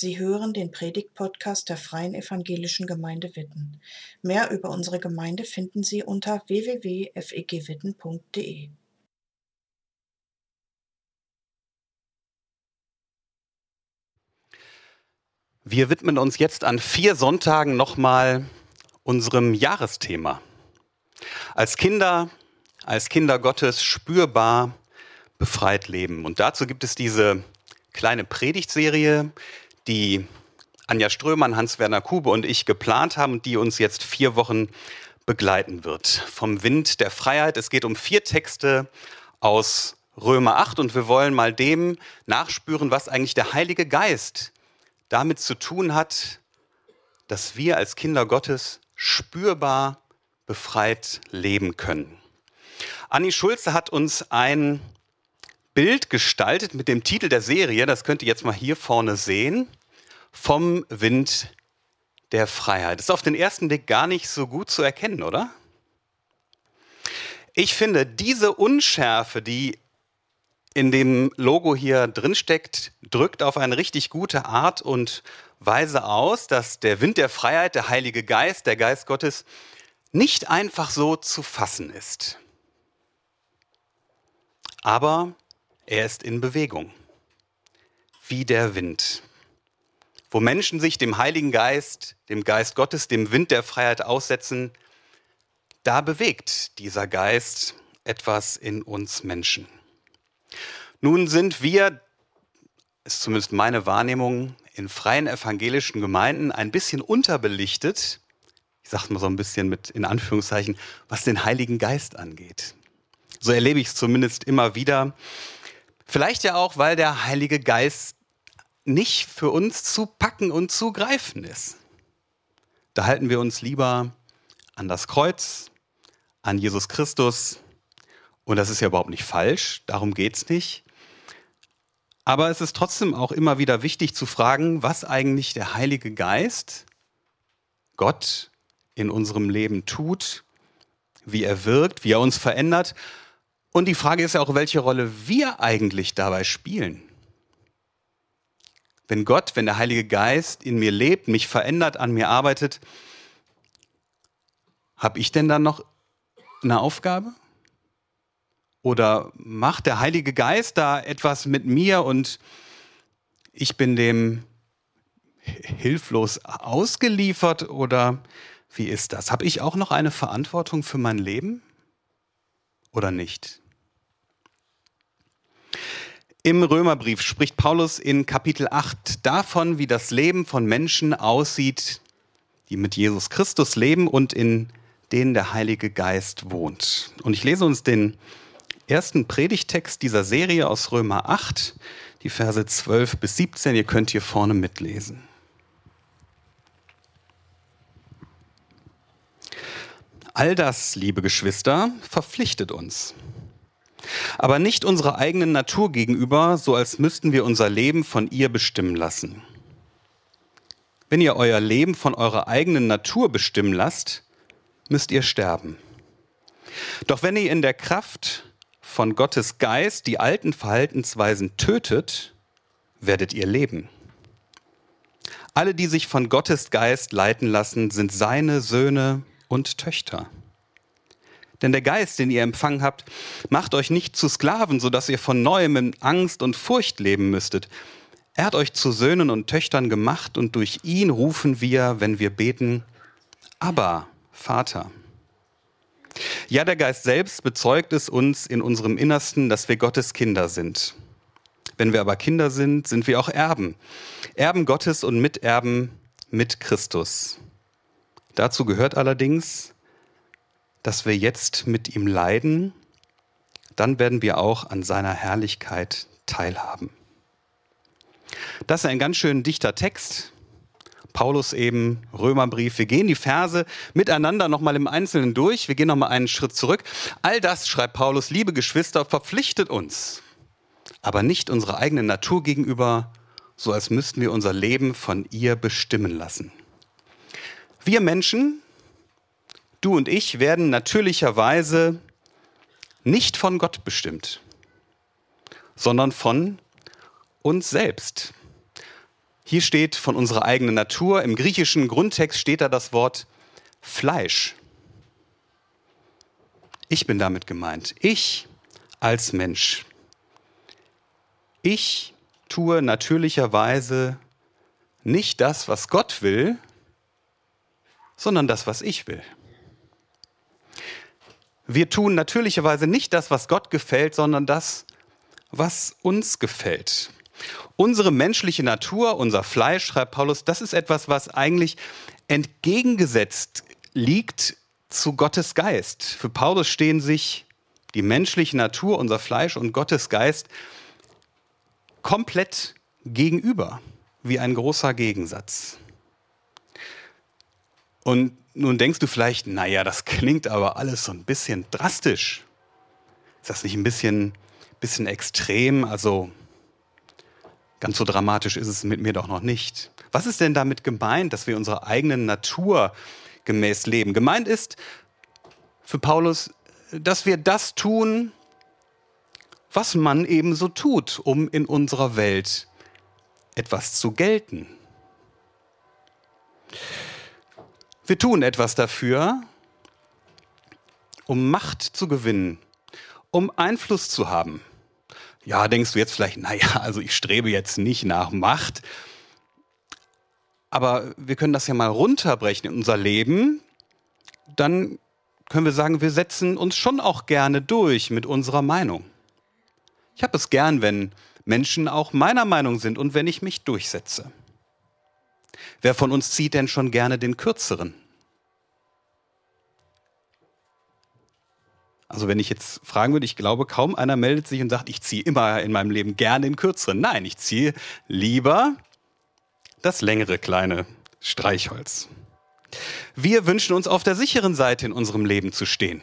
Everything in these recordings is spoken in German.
Sie hören den Predigt-Podcast der Freien Evangelischen Gemeinde Witten. Mehr über unsere Gemeinde finden Sie unter www.fegwitten.de. Wir widmen uns jetzt an vier Sonntagen nochmal unserem Jahresthema. Als Kinder, als Kinder Gottes spürbar befreit leben. Und dazu gibt es diese kleine Predigtserie, die Anja Strömann, Hans-Werner Kube und ich geplant haben, die uns jetzt vier Wochen begleiten wird. Vom Wind der Freiheit. Es geht um vier Texte aus Römer 8 und wir wollen mal dem nachspüren, was eigentlich der Heilige Geist damit zu tun hat, dass wir als Kinder Gottes spürbar befreit leben können. Anni Schulze hat uns ein Bild gestaltet mit dem Titel der Serie, das könnt ihr jetzt mal hier vorne sehen, vom Wind der Freiheit. Ist auf den ersten Blick gar nicht so gut zu erkennen, oder? Ich finde, diese Unschärfe, die in dem Logo hier drin steckt, drückt auf eine richtig gute Art und Weise aus, dass der Wind der Freiheit, der Heilige Geist, der Geist Gottes, nicht einfach so zu fassen ist. Aber er ist in Bewegung, wie der Wind. Wo Menschen sich dem Heiligen Geist, dem Geist Gottes, dem Wind der Freiheit aussetzen, da bewegt dieser Geist etwas in uns Menschen. Nun sind wir, ist zumindest meine Wahrnehmung, in freien evangelischen Gemeinden ein bisschen unterbelichtet, ich sage mal so ein bisschen mit in Anführungszeichen, was den Heiligen Geist angeht. So erlebe ich es zumindest immer wieder. Vielleicht ja auch, weil der Heilige Geist nicht für uns zu packen und zu greifen ist. Da halten wir uns lieber an das Kreuz, an Jesus Christus. Und das ist ja überhaupt nicht falsch, darum geht es nicht. Aber es ist trotzdem auch immer wieder wichtig zu fragen, was eigentlich der Heilige Geist, Gott, in unserem Leben tut, wie er wirkt, wie er uns verändert. Und die Frage ist ja auch, welche Rolle wir eigentlich dabei spielen. Wenn Gott, wenn der Heilige Geist in mir lebt, mich verändert, an mir arbeitet, habe ich denn dann noch eine Aufgabe? Oder macht der Heilige Geist da etwas mit mir und ich bin dem hilflos ausgeliefert? Oder wie ist das? Habe ich auch noch eine Verantwortung für mein Leben oder nicht? Im Römerbrief spricht Paulus in Kapitel 8 davon, wie das Leben von Menschen aussieht, die mit Jesus Christus leben und in denen der Heilige Geist wohnt. Und ich lese uns den ersten Predigtext dieser Serie aus Römer 8, die Verse 12 bis 17. Ihr könnt hier vorne mitlesen. All das, liebe Geschwister, verpflichtet uns. Aber nicht unserer eigenen Natur gegenüber, so als müssten wir unser Leben von ihr bestimmen lassen. Wenn ihr euer Leben von eurer eigenen Natur bestimmen lasst, müsst ihr sterben. Doch wenn ihr in der Kraft von Gottes Geist die alten Verhaltensweisen tötet, werdet ihr leben. Alle, die sich von Gottes Geist leiten lassen, sind seine Söhne und Töchter. Denn der Geist, den ihr empfangen habt, macht euch nicht zu Sklaven, sodass ihr von neuem in Angst und Furcht leben müsstet. Er hat euch zu Söhnen und Töchtern gemacht und durch ihn rufen wir, wenn wir beten, aber Vater. Ja, der Geist selbst bezeugt es uns in unserem Innersten, dass wir Gottes Kinder sind. Wenn wir aber Kinder sind, sind wir auch Erben. Erben Gottes und Miterben mit Christus. Dazu gehört allerdings, dass wir jetzt mit ihm leiden, dann werden wir auch an seiner Herrlichkeit teilhaben. Das ist ein ganz schön dichter Text. Paulus eben, Römerbrief. Wir gehen die Verse miteinander nochmal im Einzelnen durch. Wir gehen nochmal einen Schritt zurück. All das, schreibt Paulus, liebe Geschwister, verpflichtet uns, aber nicht unserer eigenen Natur gegenüber, so als müssten wir unser Leben von ihr bestimmen lassen. Wir Menschen Du und ich werden natürlicherweise nicht von Gott bestimmt, sondern von uns selbst. Hier steht von unserer eigenen Natur, im griechischen Grundtext steht da das Wort Fleisch. Ich bin damit gemeint. Ich als Mensch. Ich tue natürlicherweise nicht das, was Gott will, sondern das, was ich will. Wir tun natürlicherweise nicht das, was Gott gefällt, sondern das, was uns gefällt. Unsere menschliche Natur, unser Fleisch, schreibt Paulus, das ist etwas, was eigentlich entgegengesetzt liegt zu Gottes Geist. Für Paulus stehen sich die menschliche Natur, unser Fleisch und Gottes Geist komplett gegenüber, wie ein großer Gegensatz. Und nun denkst du vielleicht, naja, das klingt aber alles so ein bisschen drastisch. Ist das nicht ein bisschen, bisschen extrem? Also Ganz so dramatisch ist es mit mir doch noch nicht. Was ist denn damit gemeint, dass wir unserer eigenen Natur gemäß leben? Gemeint ist für Paulus, dass wir das tun, was man eben so tut, um in unserer Welt etwas zu gelten. Wir tun etwas dafür, um Macht zu gewinnen, um Einfluss zu haben. Ja, denkst du jetzt vielleicht, naja, also ich strebe jetzt nicht nach Macht. Aber wir können das ja mal runterbrechen in unser Leben. Dann können wir sagen, wir setzen uns schon auch gerne durch mit unserer Meinung. Ich habe es gern, wenn Menschen auch meiner Meinung sind und wenn ich mich durchsetze. Wer von uns zieht denn schon gerne den kürzeren? Also wenn ich jetzt fragen würde, ich glaube, kaum einer meldet sich und sagt, ich ziehe immer in meinem Leben gerne den kürzeren. Nein, ich ziehe lieber das längere kleine Streichholz. Wir wünschen uns auf der sicheren Seite in unserem Leben zu stehen.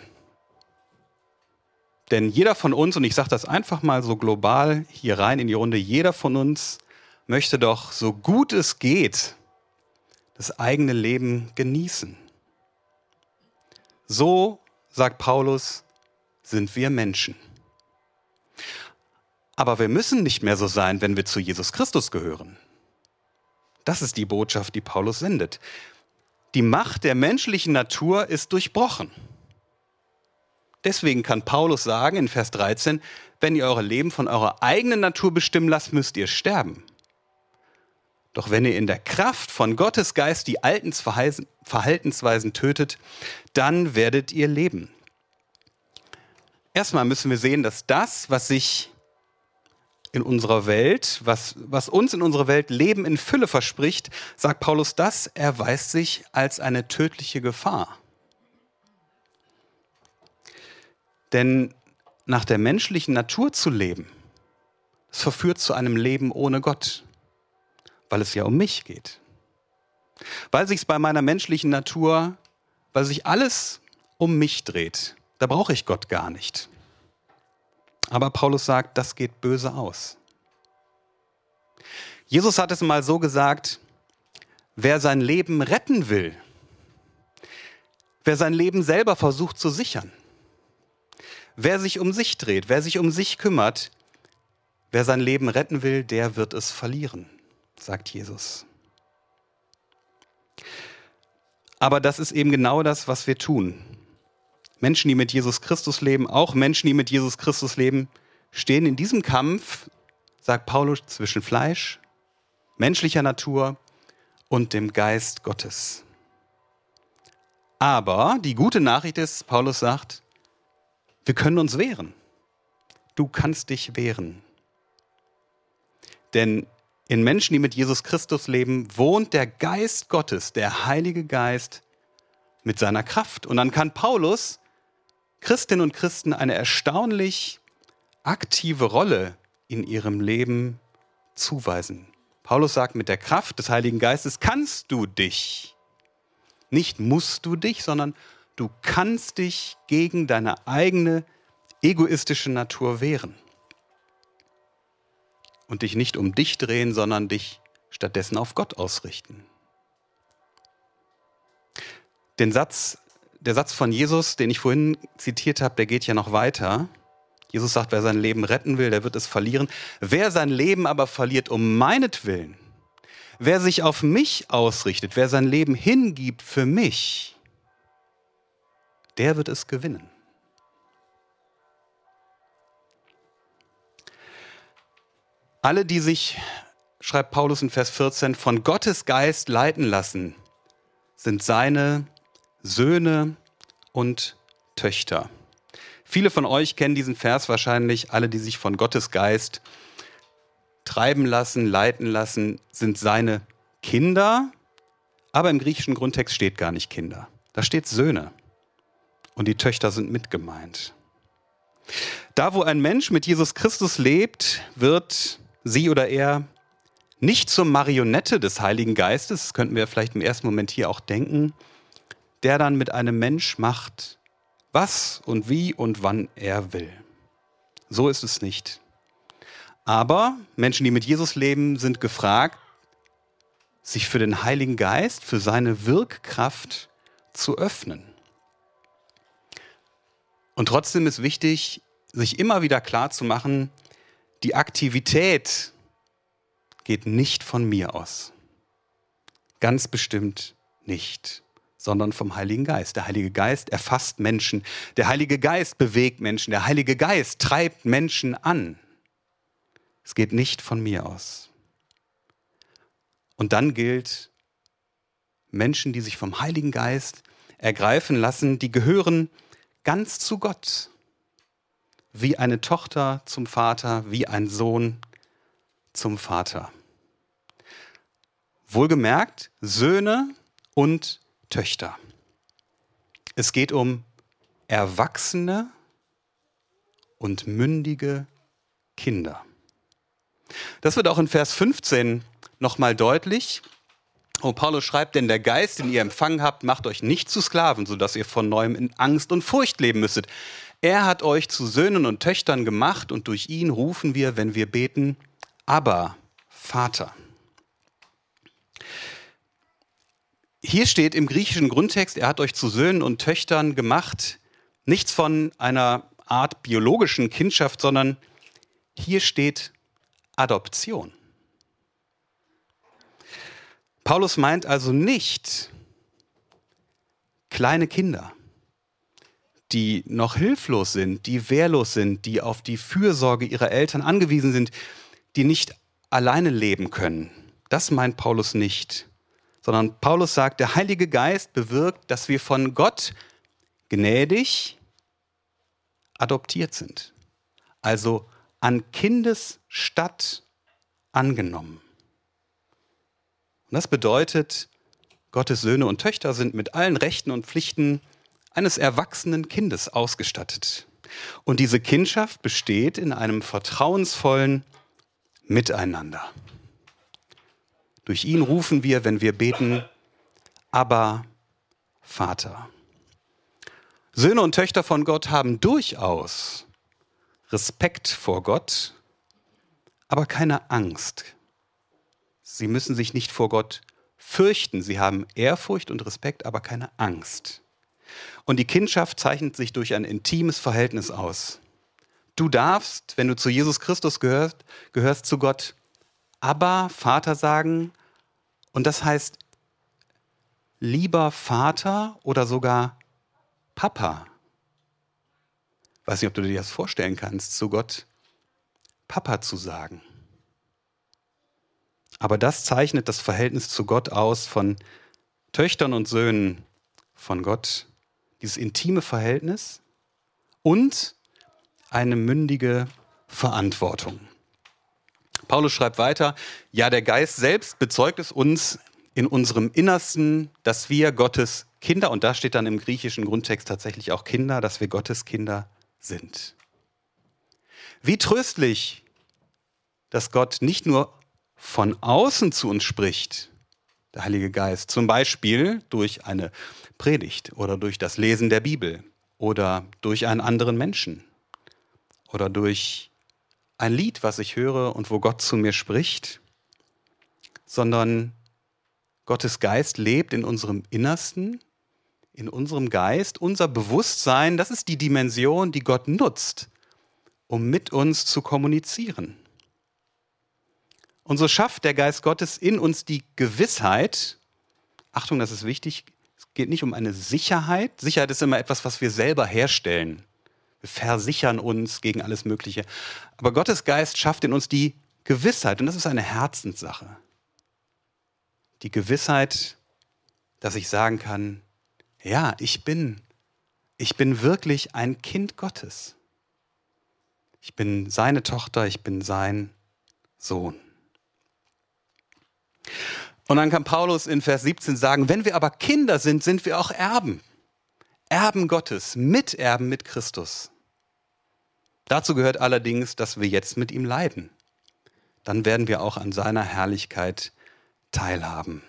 Denn jeder von uns, und ich sage das einfach mal so global hier rein in die Runde, jeder von uns möchte doch so gut es geht das eigene Leben genießen. So, sagt Paulus, sind wir Menschen. Aber wir müssen nicht mehr so sein, wenn wir zu Jesus Christus gehören. Das ist die Botschaft, die Paulus sendet. Die Macht der menschlichen Natur ist durchbrochen. Deswegen kann Paulus sagen in Vers 13, wenn ihr euer Leben von eurer eigenen Natur bestimmen lasst, müsst ihr sterben. Doch wenn ihr in der Kraft von Gottes Geist die alten Verhaltensweisen tötet, dann werdet ihr leben. Erstmal müssen wir sehen, dass das, was sich in unserer Welt, was, was uns in unserer Welt Leben in Fülle verspricht, sagt Paulus, das erweist sich als eine tödliche Gefahr. Denn nach der menschlichen Natur zu leben, das verführt zu einem Leben ohne Gott, weil es ja um mich geht. Weil sich bei meiner menschlichen Natur, weil sich alles um mich dreht, da brauche ich Gott gar nicht. Aber Paulus sagt, das geht böse aus. Jesus hat es mal so gesagt, wer sein Leben retten will, wer sein Leben selber versucht zu sichern, wer sich um sich dreht, wer sich um sich kümmert, wer sein Leben retten will, der wird es verlieren, sagt Jesus. Aber das ist eben genau das, was wir tun. Menschen, die mit Jesus Christus leben, auch Menschen, die mit Jesus Christus leben, stehen in diesem Kampf, sagt Paulus, zwischen Fleisch, menschlicher Natur und dem Geist Gottes. Aber die gute Nachricht ist, Paulus sagt, wir können uns wehren. Du kannst dich wehren. Denn in Menschen, die mit Jesus Christus leben, wohnt der Geist Gottes, der Heilige Geist, mit seiner Kraft. Und dann kann Paulus Christinnen und Christen eine erstaunlich aktive Rolle in ihrem Leben zuweisen. Paulus sagt, mit der Kraft des Heiligen Geistes kannst du dich, nicht musst du dich, sondern du kannst dich gegen deine eigene egoistische Natur wehren. Und dich nicht um dich drehen, sondern dich stattdessen auf Gott ausrichten. Den Satz, der Satz von Jesus, den ich vorhin zitiert habe, der geht ja noch weiter. Jesus sagt, wer sein Leben retten will, der wird es verlieren. Wer sein Leben aber verliert um meinetwillen, wer sich auf mich ausrichtet, wer sein Leben hingibt für mich, der wird es gewinnen. Alle, die sich, schreibt Paulus in Vers 14, von Gottes Geist leiten lassen, sind seine Söhne und Töchter. Viele von euch kennen diesen Vers wahrscheinlich, alle, die sich von Gottes Geist treiben lassen, leiten lassen, sind seine Kinder, aber im griechischen Grundtext steht gar nicht Kinder. Da steht Söhne und die Töchter sind mitgemeint. Da, wo ein Mensch mit Jesus Christus lebt, wird sie oder er nicht zur Marionette des Heiligen Geistes, das könnten wir vielleicht im ersten Moment hier auch denken, der dann mit einem Mensch macht, was und wie und wann er will. So ist es nicht. Aber Menschen, die mit Jesus leben, sind gefragt, sich für den Heiligen Geist, für seine Wirkkraft zu öffnen. Und trotzdem ist wichtig, sich immer wieder klar zu machen, die Aktivität geht nicht von mir aus. Ganz bestimmt nicht, sondern vom Heiligen Geist. Der Heilige Geist erfasst Menschen. Der Heilige Geist bewegt Menschen. Der Heilige Geist treibt Menschen an. Es geht nicht von mir aus. Und dann gilt, Menschen, die sich vom Heiligen Geist ergreifen lassen, die gehören ganz zu Gott. Wie eine Tochter zum Vater, wie ein Sohn zum Vater. Wohlgemerkt, Söhne und Töchter. Es geht um erwachsene und mündige Kinder. Das wird auch in Vers 15 nochmal deutlich. Oh, Paulus schreibt, denn der Geist, den ihr empfangen habt, macht euch nicht zu Sklaven, sodass ihr von neuem in Angst und Furcht leben müsstet. Er hat euch zu Söhnen und Töchtern gemacht und durch ihn rufen wir, wenn wir beten, aber Vater. Hier steht im griechischen Grundtext, er hat euch zu Söhnen und Töchtern gemacht, nichts von einer Art biologischen Kindschaft, sondern hier steht Adoption. Paulus meint also nicht kleine Kinder, die noch hilflos sind, die wehrlos sind, die auf die Fürsorge ihrer Eltern angewiesen sind, die nicht alleine leben können. Das meint Paulus nicht, sondern Paulus sagt, der Heilige Geist bewirkt, dass wir von Gott gnädig adoptiert sind. Also an Kindesstatt angenommen. Und das bedeutet, Gottes Söhne und Töchter sind mit allen Rechten und Pflichten eines erwachsenen Kindes ausgestattet. Und diese Kindschaft besteht in einem vertrauensvollen Miteinander. Durch ihn rufen wir, wenn wir beten, aber Vater. Söhne und Töchter von Gott haben durchaus Respekt vor Gott, aber keine Angst. Sie müssen sich nicht vor Gott fürchten. Sie haben Ehrfurcht und Respekt, aber keine Angst. Und die Kindschaft zeichnet sich durch ein intimes Verhältnis aus. Du darfst, wenn du zu Jesus Christus gehörst, gehörst zu Gott, aber Vater sagen. Und das heißt, lieber Vater oder sogar Papa. Weiß nicht, ob du dir das vorstellen kannst, zu Gott Papa zu sagen. Aber das zeichnet das Verhältnis zu Gott aus von Töchtern und Söhnen von Gott, dieses intime Verhältnis und eine mündige Verantwortung. Paulus schreibt weiter, ja, der Geist selbst bezeugt es uns in unserem Innersten, dass wir Gottes Kinder, und da steht dann im griechischen Grundtext tatsächlich auch Kinder, dass wir Gottes Kinder sind. Wie tröstlich, dass Gott nicht nur von außen zu uns spricht, der Heilige Geist, zum Beispiel durch eine Predigt oder durch das Lesen der Bibel oder durch einen anderen Menschen oder durch ein Lied, was ich höre und wo Gott zu mir spricht, sondern Gottes Geist lebt in unserem Innersten in unserem Geist, unser Bewusstsein, das ist die Dimension, die Gott nutzt, um mit uns zu kommunizieren. Und so schafft der Geist Gottes in uns die Gewissheit, Achtung, das ist wichtig, es geht nicht um eine Sicherheit. Sicherheit ist immer etwas, was wir selber herstellen. Wir versichern uns gegen alles Mögliche. Aber Gottes Geist schafft in uns die Gewissheit, und das ist eine Herzenssache. Die Gewissheit, dass ich sagen kann, ja, ich bin, ich bin wirklich ein Kind Gottes. Ich bin seine Tochter, ich bin sein Sohn. Und dann kann Paulus in Vers 17 sagen, wenn wir aber Kinder sind, sind wir auch Erben. Erben Gottes, Miterben mit Christus. Dazu gehört allerdings, dass wir jetzt mit ihm leiden. Dann werden wir auch an seiner Herrlichkeit teilhaben.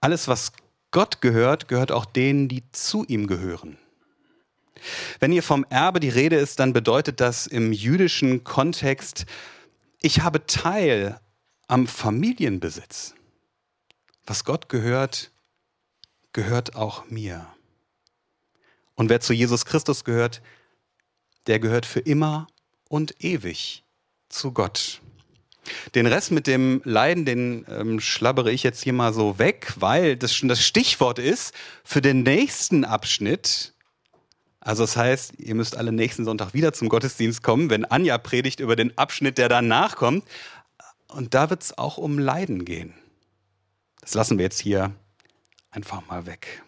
Alles, was Gott gehört, gehört auch denen, die zu ihm gehören. Wenn hier vom Erbe die Rede ist, dann bedeutet das im jüdischen Kontext, ich habe Teil am Familienbesitz. Was Gott gehört, gehört auch mir. Und wer zu Jesus Christus gehört, der gehört für immer und ewig zu Gott. Den Rest mit dem Leiden, den ähm, schlabbere ich jetzt hier mal so weg, weil das schon das Stichwort ist für den nächsten Abschnitt. Also das heißt, ihr müsst alle nächsten Sonntag wieder zum Gottesdienst kommen, wenn Anja predigt über den Abschnitt, der danach kommt. Und da wird es auch um Leiden gehen. Das lassen wir jetzt hier einfach mal weg.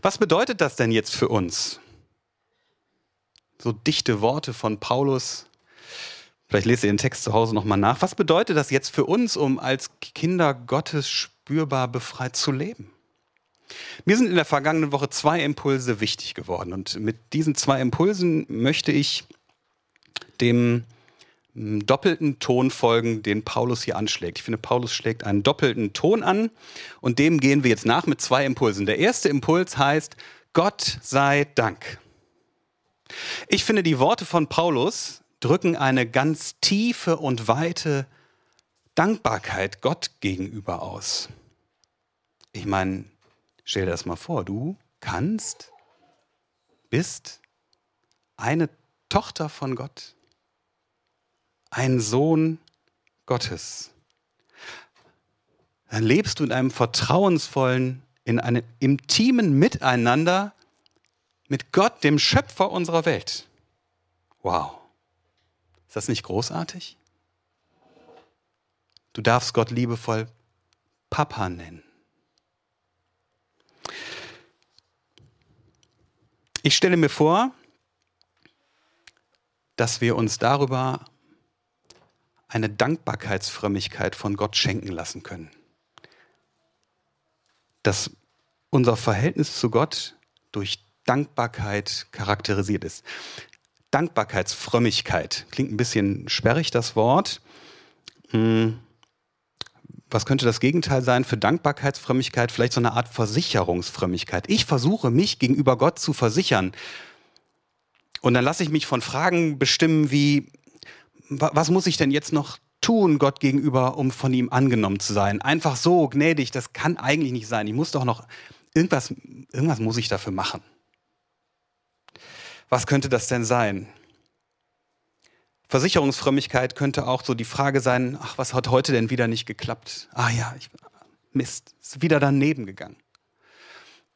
Was bedeutet das denn jetzt für uns? So dichte Worte von Paulus. Vielleicht lest ihr den Text zu Hause nochmal nach. Was bedeutet das jetzt für uns, um als Kinder Gottes spürbar befreit zu leben? Mir sind in der vergangenen Woche zwei Impulse wichtig geworden. Und mit diesen zwei Impulsen möchte ich dem doppelten Ton folgen, den Paulus hier anschlägt. Ich finde, Paulus schlägt einen doppelten Ton an und dem gehen wir jetzt nach mit zwei Impulsen. Der erste Impuls heißt, Gott sei Dank. Ich finde, die Worte von Paulus drücken eine ganz tiefe und weite Dankbarkeit Gott gegenüber aus. Ich meine, stell dir das mal vor, du kannst, bist eine Tochter von Gott ein Sohn Gottes. Dann lebst du in einem vertrauensvollen, in einem intimen Miteinander mit Gott, dem Schöpfer unserer Welt. Wow. Ist das nicht großartig? Du darfst Gott liebevoll Papa nennen. Ich stelle mir vor, dass wir uns darüber eine Dankbarkeitsfrömmigkeit von Gott schenken lassen können. Dass unser Verhältnis zu Gott durch Dankbarkeit charakterisiert ist. Dankbarkeitsfrömmigkeit klingt ein bisschen sperrig, das Wort. Hm. Was könnte das Gegenteil sein für Dankbarkeitsfrömmigkeit? Vielleicht so eine Art Versicherungsfrömmigkeit. Ich versuche mich gegenüber Gott zu versichern. Und dann lasse ich mich von Fragen bestimmen wie, was muss ich denn jetzt noch tun Gott gegenüber, um von ihm angenommen zu sein? Einfach so gnädig, das kann eigentlich nicht sein. Ich muss doch noch, irgendwas, irgendwas muss ich dafür machen. Was könnte das denn sein? Versicherungsfrömmigkeit könnte auch so die Frage sein, ach, was hat heute denn wieder nicht geklappt? Ah ja, ich, Mist, ist wieder daneben gegangen.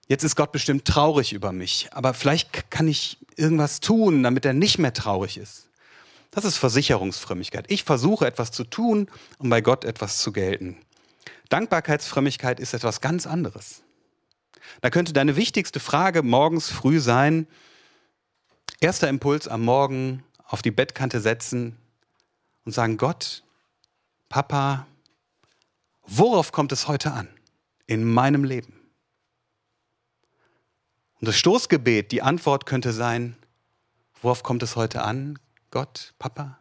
Jetzt ist Gott bestimmt traurig über mich, aber vielleicht kann ich irgendwas tun, damit er nicht mehr traurig ist. Das ist Versicherungsfrömmigkeit. Ich versuche etwas zu tun, um bei Gott etwas zu gelten. Dankbarkeitsfrömmigkeit ist etwas ganz anderes. Da könnte deine wichtigste Frage morgens früh sein, erster Impuls am Morgen auf die Bettkante setzen und sagen, Gott, Papa, worauf kommt es heute an in meinem Leben? Und das Stoßgebet, die Antwort könnte sein, worauf kommt es heute an? Gott, Papa,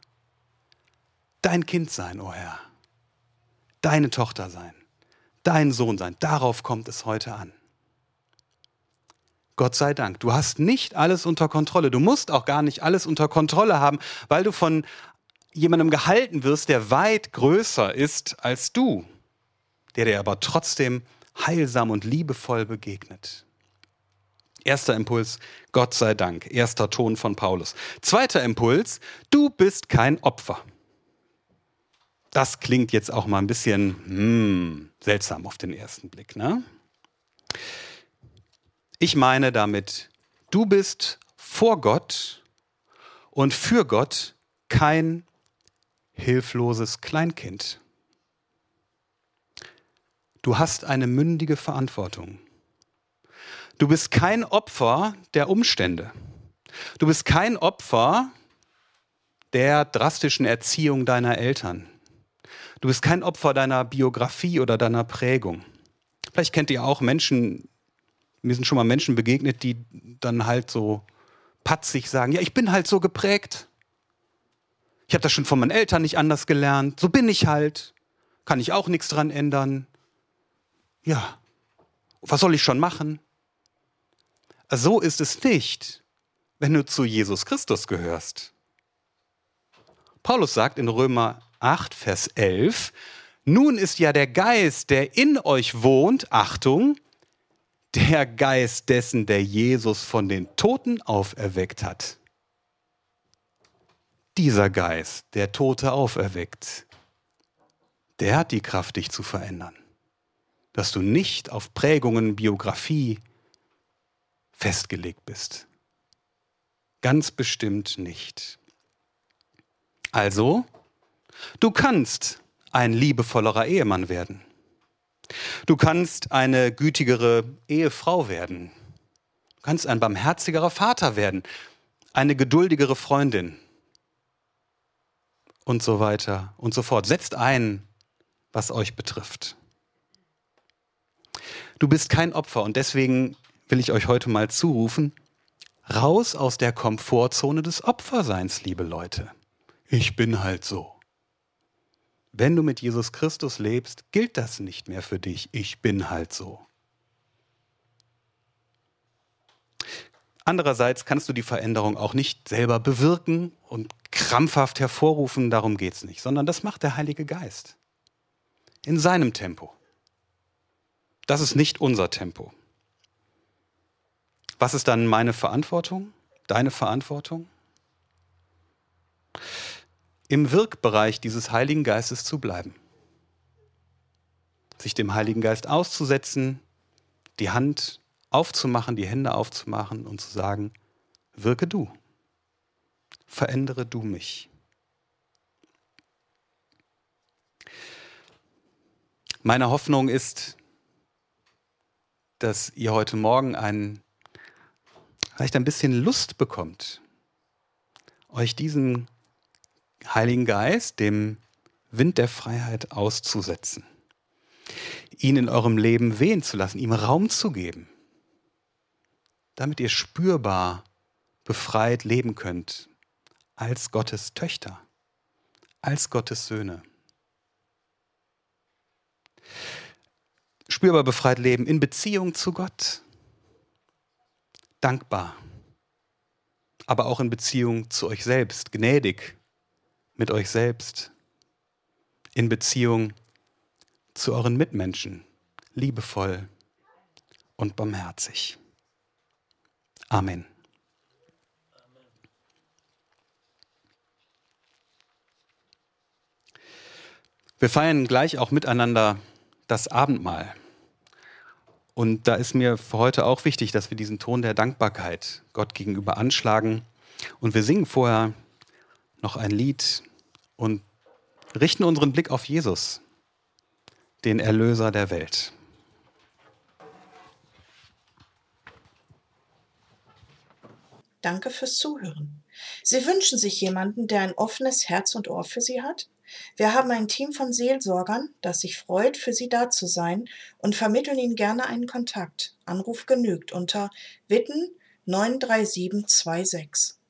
dein Kind sein, o oh Herr, deine Tochter sein, dein Sohn sein, darauf kommt es heute an. Gott sei Dank, du hast nicht alles unter Kontrolle. Du musst auch gar nicht alles unter Kontrolle haben, weil du von jemandem gehalten wirst, der weit größer ist als du, der dir aber trotzdem heilsam und liebevoll begegnet. Erster Impuls, Gott sei Dank. Erster Ton von Paulus. Zweiter Impuls, du bist kein Opfer. Das klingt jetzt auch mal ein bisschen hmm, seltsam auf den ersten Blick. Ne? Ich meine damit, du bist vor Gott und für Gott kein hilfloses Kleinkind. Du hast eine mündige Verantwortung. Du bist kein Opfer der Umstände. Du bist kein Opfer der drastischen Erziehung deiner Eltern. Du bist kein Opfer deiner Biografie oder deiner Prägung. Vielleicht kennt ihr auch Menschen, mir sind schon mal Menschen begegnet, die dann halt so patzig sagen, ja, ich bin halt so geprägt. Ich habe das schon von meinen Eltern nicht anders gelernt. So bin ich halt. Kann ich auch nichts dran ändern. Ja, was soll ich schon machen? So ist es nicht, wenn du zu Jesus Christus gehörst. Paulus sagt in Römer 8, Vers 11, nun ist ja der Geist, der in euch wohnt, Achtung, der Geist dessen, der Jesus von den Toten auferweckt hat. Dieser Geist, der Tote auferweckt, der hat die Kraft, dich zu verändern dass du nicht auf Prägungen, Biografie festgelegt bist. Ganz bestimmt nicht. Also, du kannst ein liebevollerer Ehemann werden. Du kannst eine gütigere Ehefrau werden. Du kannst ein barmherzigerer Vater werden, eine geduldigere Freundin und so weiter und so fort. Setzt ein, was euch betrifft. Du bist kein Opfer und deswegen will ich euch heute mal zurufen, raus aus der Komfortzone des Opferseins, liebe Leute. Ich bin halt so. Wenn du mit Jesus Christus lebst, gilt das nicht mehr für dich. Ich bin halt so. Andererseits kannst du die Veränderung auch nicht selber bewirken und krampfhaft hervorrufen, darum geht es nicht, sondern das macht der Heilige Geist. In seinem Tempo. Das ist nicht unser Tempo. Was ist dann meine Verantwortung? Deine Verantwortung? Im Wirkbereich dieses Heiligen Geistes zu bleiben. Sich dem Heiligen Geist auszusetzen, die Hand aufzumachen, die Hände aufzumachen und zu sagen, wirke du, verändere du mich. Meine Hoffnung ist, dass ihr heute Morgen ein, vielleicht ein bisschen Lust bekommt, euch diesem Heiligen Geist, dem Wind der Freiheit auszusetzen, ihn in eurem Leben wehen zu lassen, ihm Raum zu geben, damit ihr spürbar befreit leben könnt als Gottes Töchter, als Gottes Söhne spürbar befreit leben in Beziehung zu Gott. Dankbar. Aber auch in Beziehung zu euch selbst, gnädig mit euch selbst. In Beziehung zu euren Mitmenschen, liebevoll und barmherzig. Amen. Wir feiern gleich auch miteinander das Abendmahl. Und da ist mir für heute auch wichtig, dass wir diesen Ton der Dankbarkeit Gott gegenüber anschlagen. Und wir singen vorher noch ein Lied und richten unseren Blick auf Jesus, den Erlöser der Welt. Danke fürs Zuhören. Sie wünschen sich jemanden, der ein offenes Herz und Ohr für Sie hat? Wir haben ein Team von Seelsorgern, das sich freut, für Sie da zu sein und vermitteln Ihnen gerne einen Kontakt. Anruf genügt unter Witten 93726.